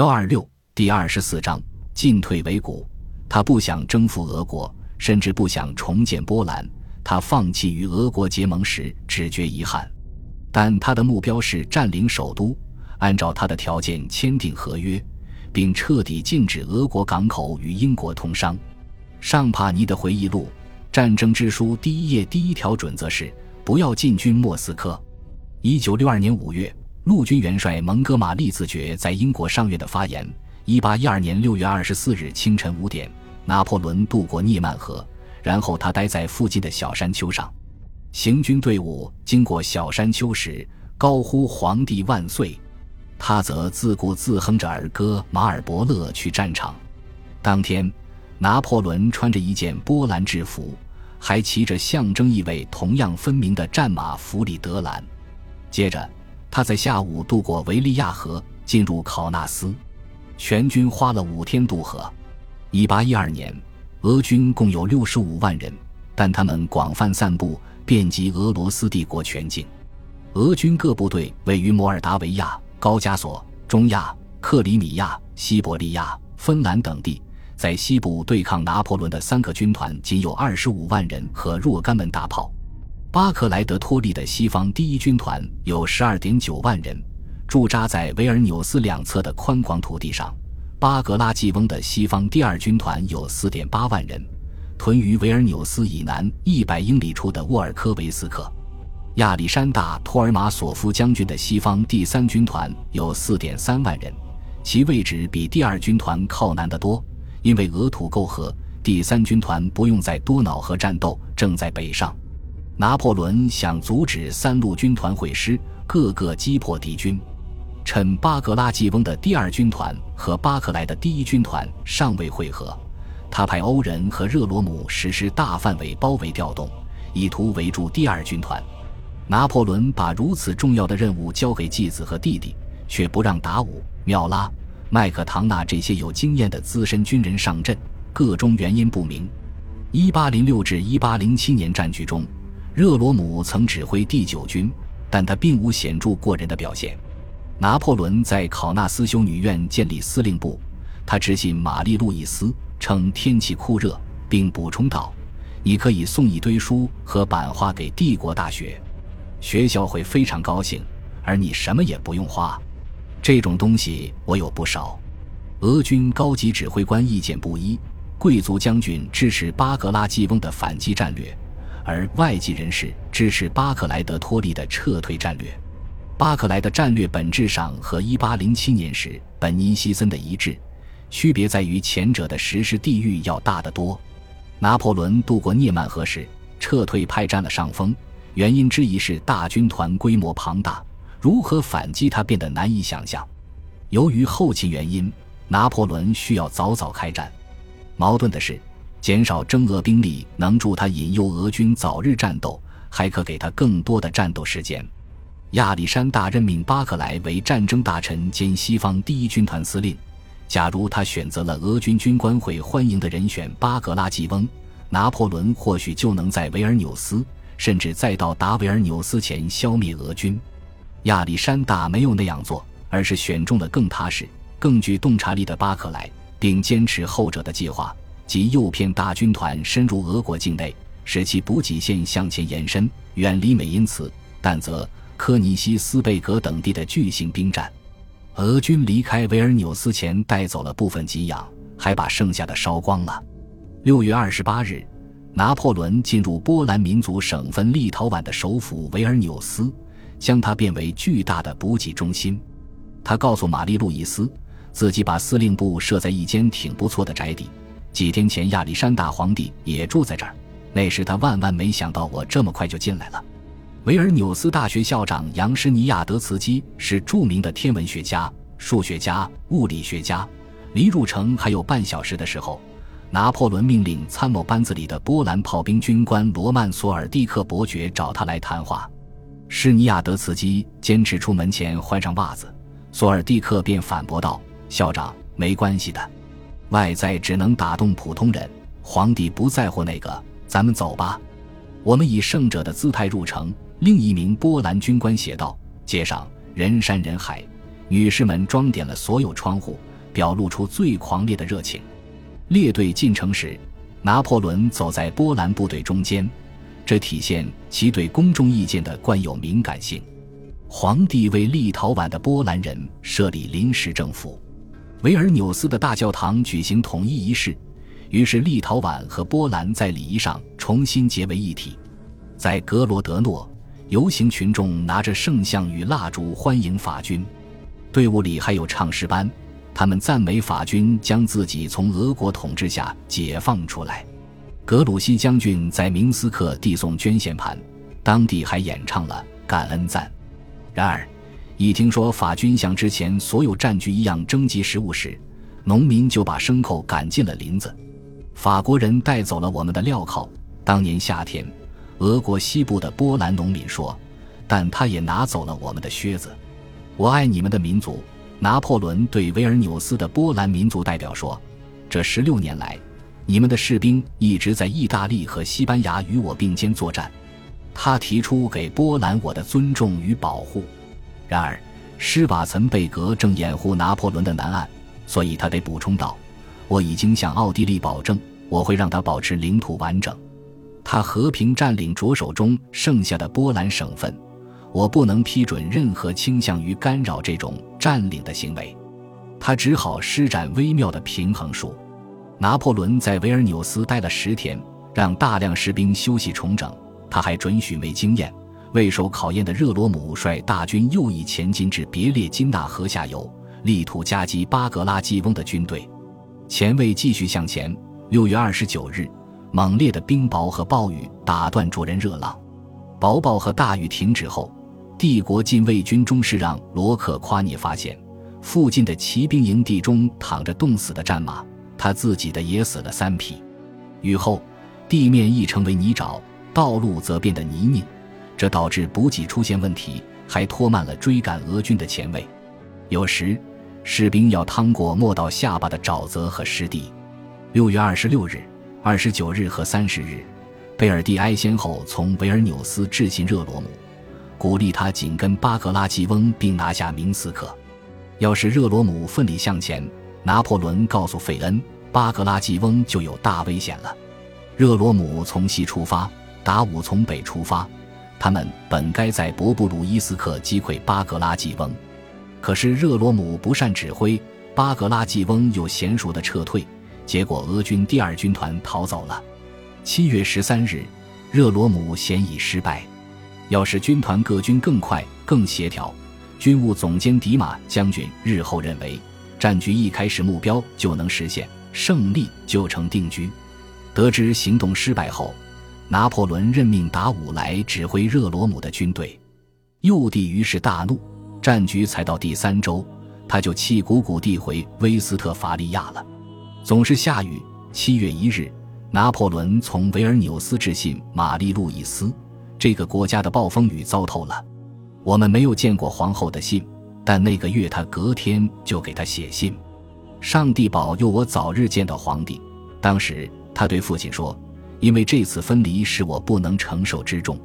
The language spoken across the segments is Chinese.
幺二六第二十四章进退维谷。他不想征服俄国，甚至不想重建波兰。他放弃与俄国结盟时，只觉遗憾。但他的目标是占领首都，按照他的条件签订合约，并彻底禁止俄国港口与英国通商。尚帕尼的回忆录《战争之书》第一页第一条准则是：不要进军莫斯科。一九六二年五月。陆军元帅蒙哥马利自觉在英国上院的发言。一八一二年六月二十四日清晨五点，拿破仑渡过涅曼河，然后他待在附近的小山丘上。行军队伍经过小山丘时，高呼“皇帝万岁”，他则自顾自哼着儿歌《马尔伯勒》去战场。当天，拿破仑穿着一件波兰制服，还骑着象征意味同样分明的战马弗里德兰。接着。他在下午渡过维利亚河，进入考纳斯。全军花了五天渡河。一八一二年，俄军共有六十五万人，但他们广泛散布，遍及俄罗斯帝国全境。俄军各部队位于摩尔达维亚、高加索、中亚、克里米亚、西伯利亚、芬兰等地。在西部对抗拿破仑的三个军团仅有二十五万人和若干门大炮。巴克莱德托利的西方第一军团有十二点九万人，驻扎在维尔纽斯两侧的宽广土地上；巴格拉季翁的西方第二军团有四点八万人，屯于维尔纽斯以南一百英里处的沃尔科维斯克；亚历山大托尔马索夫将军的西方第三军团有四点三万人，其位置比第二军团靠南得多，因为俄土够合，第三军团不用在多瑙河战斗，正在北上。拿破仑想阻止三路军团会师，各个击破敌军。趁巴格拉季翁的第二军团和巴克莱的第一军团尚未会合，他派欧人和热罗姆实施大范围包围调动，以图围住第二军团。拿破仑把如此重要的任务交给继子和弟弟，却不让达武、缪拉、麦克唐纳这些有经验的资深军人上阵，个中原因不明。一八零六至一八零七年战局中。热罗姆曾指挥第九军，但他并无显著过人的表现。拿破仑在考纳斯修女院建立司令部，他致信玛丽路易斯，称天气酷热，并补充道：“你可以送一堆书和版画给帝国大学，学校会非常高兴，而你什么也不用花。这种东西我有不少。”俄军高级指挥官意见不一，贵族将军支持巴格拉季翁的反击战略。而外籍人士支持巴克莱德托利的撤退战略。巴克莱的战略本质上和1807年时本尼西森的一致，区别在于前者的实施地域要大得多。拿破仑渡过涅曼河时，撤退派占了上风，原因之一是大军团规模庞大，如何反击他变得难以想象。由于后勤原因，拿破仑需要早早开战。矛盾的是。减少征俄兵力能助他引诱俄军早日战斗，还可给他更多的战斗时间。亚历山大任命巴克莱为战争大臣兼西方第一军团司令。假如他选择了俄军军官会欢迎的人选巴格拉季翁，拿破仑或许就能在维尔纽斯，甚至再到达维尔纽斯前消灭俄军。亚历山大没有那样做，而是选中了更踏实、更具洞察力的巴克莱，并坚持后者的计划。即诱骗大军团深入俄国境内，使其补给线向前延伸，远离美因茨、但泽、科尼西斯贝格等地的巨型兵站。俄军离开维尔纽斯前带走了部分给养，还把剩下的烧光了。六月二十八日，拿破仑进入波兰民族省份立陶宛的首府维尔纽斯，将它变为巨大的补给中心。他告诉玛丽路易斯，自己把司令部设在一间挺不错的宅邸。几天前，亚历山大皇帝也住在这儿。那时他万万没想到我这么快就进来了。维尔纽斯大学校长杨施尼亚德茨基是著名的天文学家、数学家、物理学家。离入城还有半小时的时候，拿破仑命令参谋班子里的波兰炮兵军官罗曼索尔蒂克伯爵找他来谈话。施尼亚德茨基坚持出门前换上袜子，索尔蒂克便反驳道：“校长，没关系的。”外在只能打动普通人，皇帝不在乎那个。咱们走吧，我们以胜者的姿态入城。另一名波兰军官写道：“街上人山人海，女士们装点了所有窗户，表露出最狂烈的热情。列队进城时，拿破仑走在波兰部队中间，这体现其对公众意见的惯有敏感性。皇帝为立陶宛的波兰人设立临时政府，维尔纽斯的大教堂举行统一仪式，于是立陶宛和波兰在礼仪上重新结为一体。在格罗德诺，游行群众拿着圣像与蜡烛欢迎法军，队伍里还有唱诗班。他们赞美法军将自己从俄国统治下解放出来。格鲁希将军在明斯克递送捐献盘，当地还演唱了感恩赞。然而，一听说法军像之前所有战局一样征集食物时，农民就把牲口赶进了林子。法国人带走了我们的镣铐。当年夏天，俄国西部的波兰农民说，但他也拿走了我们的靴子。我爱你们的民族。拿破仑对维尔纽斯的波兰民族代表说：“这十六年来，你们的士兵一直在意大利和西班牙与我并肩作战。他提出给波兰我的尊重与保护。然而，施瓦岑贝格正掩护拿破仑的南岸，所以他得补充道：‘我已经向奥地利保证，我会让他保持领土完整。他和平占领着手中剩下的波兰省份。’”我不能批准任何倾向于干扰这种占领的行为，他只好施展微妙的平衡术。拿破仑在维尔纽斯待了十天，让大量士兵休息重整。他还准许没经验、未受考验的热罗姆率大军右翼前进至别列金纳河下游，力图夹击巴格拉季翁的军队。前卫继续向前。六月二十九日，猛烈的冰雹和暴雨打断灼人热浪。薄暴和大雨停止后。帝国禁卫军中士让罗克夸涅发现，附近的骑兵营地中躺着冻死的战马，他自己的也死了三匹。雨后，地面亦成为泥沼，道路则变得泥泞，这导致补给出现问题，还拖慢了追赶俄军的前卫。有时，士兵要趟过没到下巴的沼泽和湿地。六月二十六日、二十九日和三十日，贝尔蒂埃先后从维尔纽斯致信热罗姆。鼓励他紧跟巴格拉季翁，并拿下明斯克。要是热罗姆奋力向前，拿破仑告诉费恩，巴格拉季翁就有大危险了。热罗姆从西出发，达武从北出发，他们本该在博布鲁伊斯克击溃巴格拉季翁，可是热罗姆不善指挥，巴格拉季翁又娴熟的撤退，结果俄军第二军团逃走了。七月十三日，热罗姆显已失败。要使军团各军更快、更协调，军务总监迪马将军日后认为，战局一开始目标就能实现，胜利就成定局。得知行动失败后，拿破仑任命达武来指挥热罗姆的军队。幼帝于是大怒，战局才到第三周，他就气鼓鼓地回威斯特伐利亚了。总是下雨。七月一日，拿破仑从维尔纽斯致信玛丽路易斯。这个国家的暴风雨糟透了，我们没有见过皇后的信，但那个月他隔天就给他写信。上帝保佑我早日见到皇帝。当时他对父亲说：“因为这次分离是我不能承受之重。”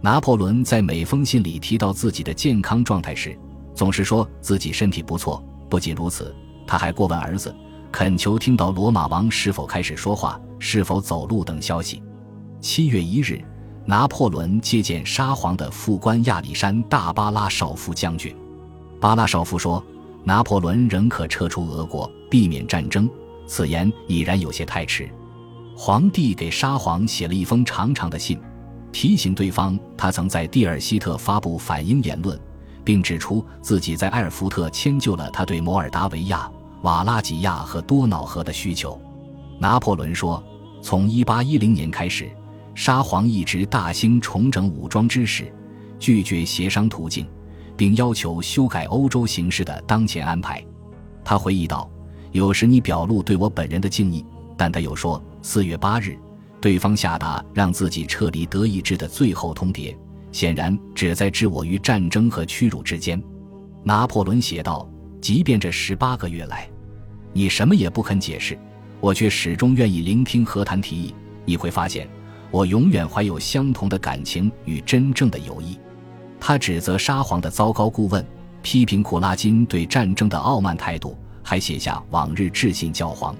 拿破仑在每封信里提到自己的健康状态时，总是说自己身体不错。不仅如此，他还过问儿子，恳求听到罗马王是否开始说话、是否走路等消息。七月一日。拿破仑接见沙皇的副官亚历山大·巴拉绍夫将军。巴拉绍夫说：“拿破仑仍可撤出俄国，避免战争。”此言已然有些太迟。皇帝给沙皇写了一封长长的信，提醒对方他曾在蒂尔希特发布反英言论，并指出自己在埃尔福特迁就了他对摩尔达维亚、瓦拉吉亚和多瑙河的需求。拿破仑说：“从1810年开始。”沙皇一直大兴重整武装之势，拒绝协商途径，并要求修改欧洲形势的当前安排。他回忆道：“有时你表露对我本人的敬意，但他又说，四月八日，对方下达让自己撤离德意志的最后通牒，显然旨在置我于战争和屈辱之间。”拿破仑写道：“即便这十八个月来，你什么也不肯解释，我却始终愿意聆听和谈提议。你会发现。”我永远怀有相同的感情与真正的友谊。他指责沙皇的糟糕顾问，批评库拉金对战争的傲慢态度，还写下往日致信教皇、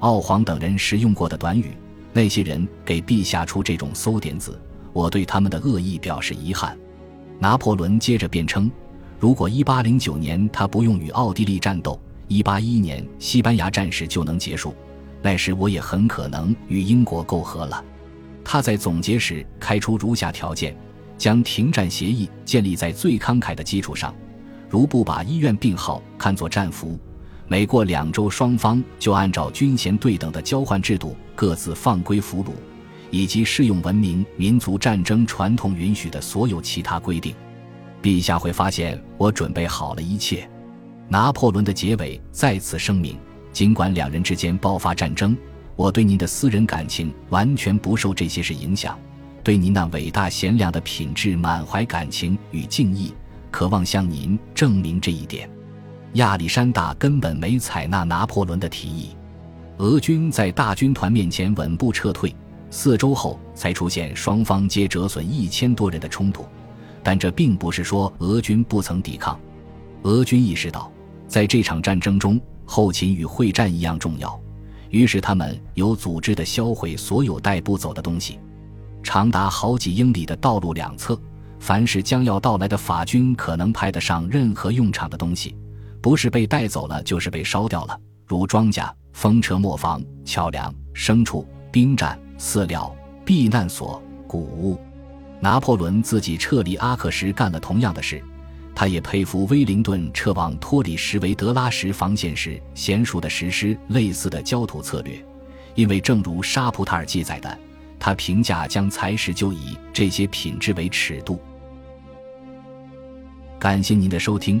奥皇等人时用过的短语。那些人给陛下出这种馊点子，我对他们的恶意表示遗憾。拿破仑接着辩称，如果1809年他不用与奥地利战斗，181年西班牙战事就能结束，那时我也很可能与英国媾和了。他在总结时开出如下条件：将停战协议建立在最慷慨的基础上，如不把医院病号看作战俘，每过两周双方就按照军衔对等的交换制度各自放归俘虏，以及适用文明民族战争传统允许的所有其他规定。陛下会发现我准备好了一切。拿破仑的结尾再次声明：尽管两人之间爆发战争。我对您的私人感情完全不受这些事影响，对您那伟大贤良的品质满怀感情与敬意，渴望向您证明这一点。亚历山大根本没采纳拿破仑的提议，俄军在大军团面前稳步撤退，四周后才出现双方皆折损一千多人的冲突。但这并不是说俄军不曾抵抗，俄军意识到，在这场战争中，后勤与会战一样重要。于是他们有组织地销毁所有带不走的东西，长达好几英里的道路两侧，凡是将要到来的法军可能派得上任何用场的东西，不是被带走了，就是被烧掉了，如庄稼、风车、磨坊、桥梁、牲畜、兵站、饲料、避难所、谷物。拿破仑自己撤离阿克时干了同样的事。他也佩服威灵顿撤往托里什维德拉什防线时娴熟的实施类似的焦土策略，因为正如沙普塔尔记载的，他评价将采石就以这些品质为尺度。感谢您的收听，